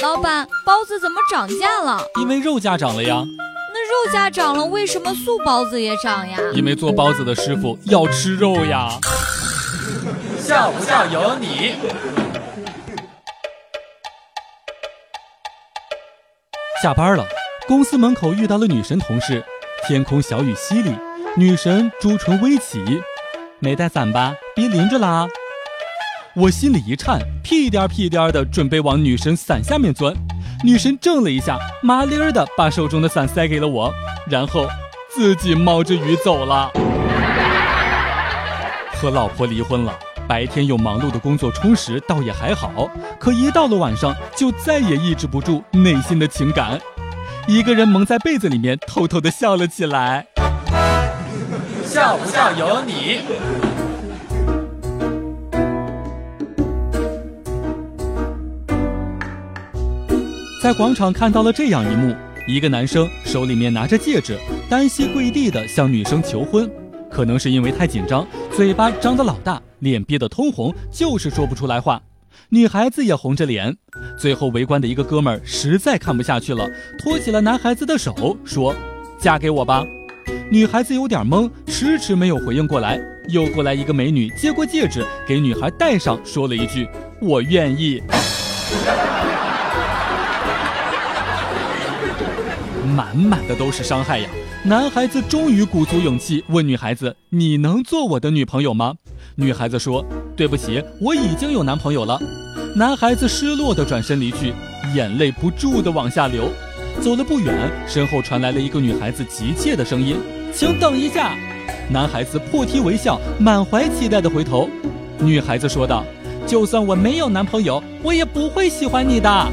老板，包子怎么涨价了？因为肉价涨了呀。那肉价涨了，为什么素包子也涨呀？因为做包子的师傅要吃肉呀。笑不笑由你。下班了，公司门口遇到了女神同事。天空小雨淅沥，女神朱唇微起，没带伞吧？别淋着啦！我心里一颤，屁颠屁颠的准备往女神伞下面钻。女神怔了一下，麻利儿的把手中的伞塞给了我，然后自己冒着雨走了。和老婆离婚了，白天有忙碌的工作充实，倒也还好。可一到了晚上，就再也抑制不住内心的情感，一个人蒙在被子里面，偷偷的笑了起来。笑不笑由你。在广场看到了这样一幕：一个男生手里面拿着戒指，单膝跪地的向女生求婚。可能是因为太紧张，嘴巴张得老大，脸憋得通红，就是说不出来话。女孩子也红着脸。最后围观的一个哥们儿实在看不下去了，托起了男孩子的手，说：“嫁给我吧。”女孩子有点懵，迟迟没有回应过来。又过来一个美女，接过戒指给女孩戴上，说了一句：“我愿意。”满满的都是伤害呀！男孩子终于鼓足勇气问女孩子：“你能做我的女朋友吗？”女孩子说：“对不起，我已经有男朋友了。”男孩子失落的转身离去，眼泪不住的往下流。走了不远，身后传来了一个女孩子急切的声音：“请等一下！”男孩子破涕为笑，满怀期待的回头。女孩子说道：“就算我没有男朋友，我也不会喜欢你的。”